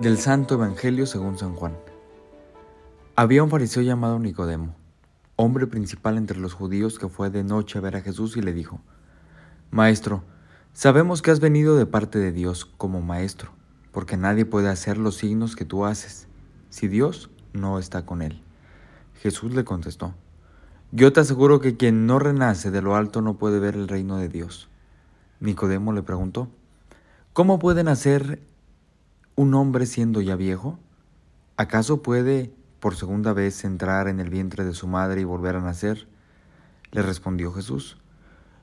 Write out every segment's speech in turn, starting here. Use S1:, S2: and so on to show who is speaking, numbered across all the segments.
S1: Del Santo Evangelio según San Juan. Había un fariseo llamado Nicodemo, hombre principal entre los judíos que fue de noche a ver a Jesús y le dijo, Maestro, sabemos que has venido de parte de Dios como maestro, porque nadie puede hacer los signos que tú haces, si Dios no está con él. Jesús le contestó, Yo te aseguro que quien no renace de lo alto no puede ver el reino de Dios. Nicodemo le preguntó, ¿Cómo puede nacer un hombre siendo ya viejo? ¿Acaso puede por segunda vez entrar en el vientre de su madre y volver a nacer? Le respondió Jesús.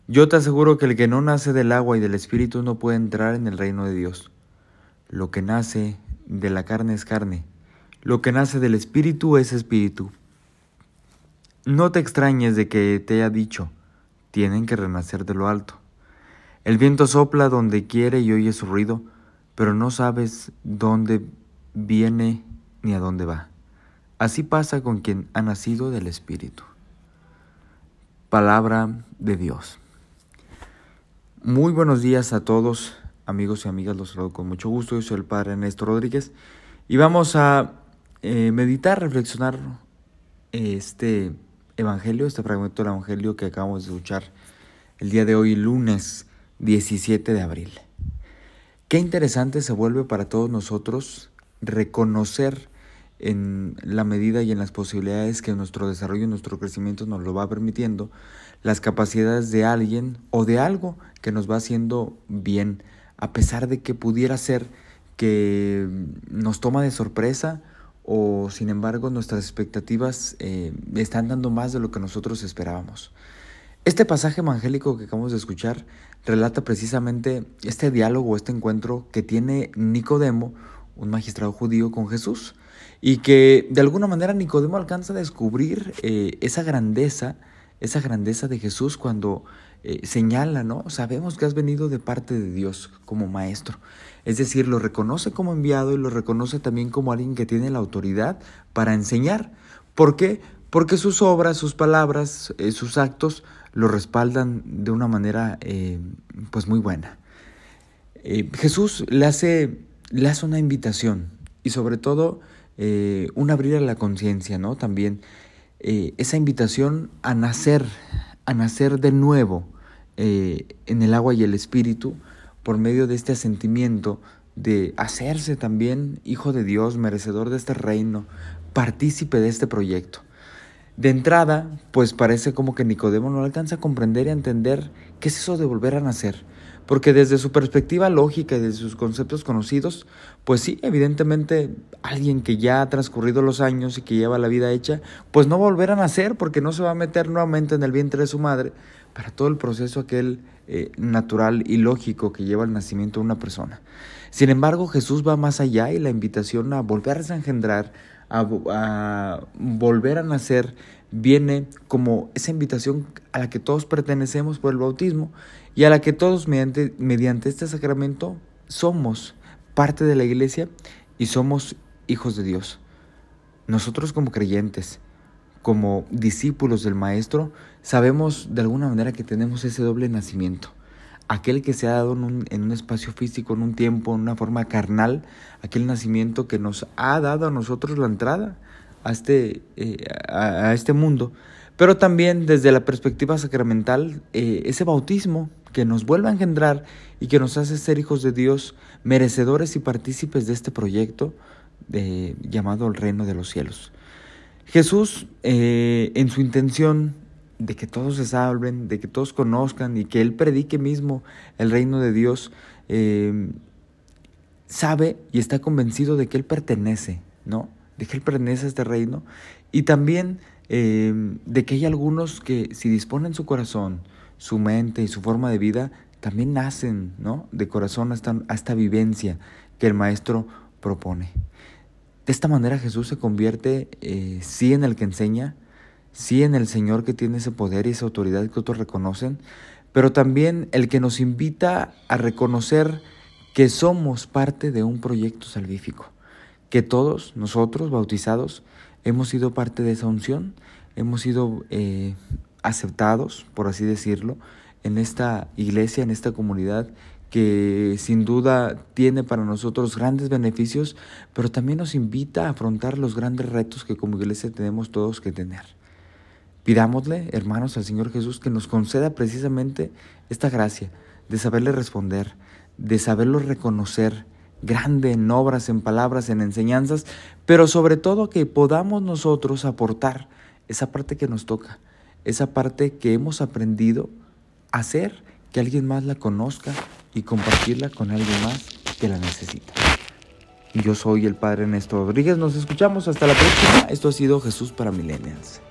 S1: Yo te aseguro que el que no nace del agua y del espíritu no puede entrar en el reino de Dios. Lo que nace de la carne es carne, lo que nace del espíritu es espíritu. No te extrañes de que te haya dicho, tienen que renacer de lo alto. El viento sopla donde quiere y oye su ruido, pero no sabes dónde viene ni a dónde va. Así pasa con quien ha nacido del Espíritu. Palabra de Dios. Muy buenos días a todos, amigos y amigas, los saludo con mucho gusto. Yo soy el Padre Ernesto Rodríguez y vamos a eh, meditar, reflexionar este Evangelio, este fragmento del Evangelio que acabamos de escuchar el día de hoy, lunes 17 de abril. Qué interesante se vuelve para todos nosotros reconocer en la medida y en las posibilidades que nuestro desarrollo y nuestro crecimiento nos lo va permitiendo, las capacidades de alguien o de algo que nos va haciendo bien, a pesar de que pudiera ser que nos toma de sorpresa o sin embargo nuestras expectativas eh, están dando más de lo que nosotros esperábamos. Este pasaje evangélico que acabamos de escuchar relata precisamente este diálogo, este encuentro que tiene Nicodemo, un magistrado judío, con Jesús, y que de alguna manera Nicodemo alcanza a descubrir eh, esa grandeza, esa grandeza de Jesús cuando eh, señala, ¿no? Sabemos que has venido de parte de Dios como maestro. Es decir, lo reconoce como enviado y lo reconoce también como alguien que tiene la autoridad para enseñar. ¿Por qué? Porque sus obras, sus palabras, eh, sus actos lo respaldan de una manera eh, pues muy buena. Jesús le hace, le hace una invitación y sobre todo un abrir a la conciencia, ¿no? También esa invitación a nacer, a nacer de nuevo en el agua y el espíritu por medio de este sentimiento de hacerse también hijo de Dios, merecedor de este reino, partícipe de este proyecto. De entrada, pues parece como que Nicodemo no alcanza a comprender y a entender qué es eso de volver a nacer, porque desde su perspectiva lógica y desde sus conceptos conocidos, pues sí, evidentemente alguien que ya ha transcurrido los años y que lleva la vida hecha, pues no va a nacer porque no se va a meter nuevamente en el vientre de su madre para todo el proceso aquel eh, natural y lógico que lleva el nacimiento de una persona. Sin embargo, Jesús va más allá y la invitación a volver a engendrar, a, volver a nacer viene como esa invitación a la que todos pertenecemos por el bautismo y a la que todos mediante, mediante este sacramento somos parte de la iglesia y somos hijos de Dios. Nosotros como creyentes, como discípulos del Maestro, sabemos de alguna manera que tenemos ese doble nacimiento aquel que se ha dado en un, espacio físico, en un tiempo, en una forma carnal, aquel nacimiento que nos ha dado a nosotros la entrada a este, eh, a, este mundo, pero también desde la perspectiva sacramental, eh, ese bautismo que nos vuelve a engendrar y que nos hace ser hijos de Dios, merecedores y partícipes de este proyecto de, llamado el reino de los cielos. Jesús, eh, en su intención de que todos se salven, de que todos conozcan y que Él predique mismo el reino de Dios, eh, sabe y está convencido de que Él pertenece, ¿no? De que Él pertenece a este reino y también eh, de que hay algunos que si disponen su corazón, su mente y su forma de vida, también nacen, ¿no? De corazón a esta, a esta vivencia que el Maestro propone. De esta manera Jesús se convierte, eh, sí, en el que enseña, sí en el Señor que tiene ese poder y esa autoridad que otros reconocen, pero también el que nos invita a reconocer que somos parte de un proyecto salvífico, que todos nosotros bautizados hemos sido parte de esa unción, hemos sido eh, aceptados, por así decirlo, en esta iglesia, en esta comunidad que sin duda tiene para nosotros grandes beneficios, pero también nos invita a afrontar los grandes retos que como iglesia tenemos todos que tener. Pidámosle, hermanos, al Señor Jesús que nos conceda precisamente esta gracia de saberle responder, de saberlo reconocer, grande en obras, en palabras, en enseñanzas, pero sobre todo que podamos nosotros aportar esa parte que nos toca, esa parte que hemos aprendido a hacer, que alguien más la conozca y compartirla con alguien más que la necesita. Yo soy el Padre Néstor Rodríguez, nos escuchamos hasta la próxima. Esto ha sido Jesús para Millennials.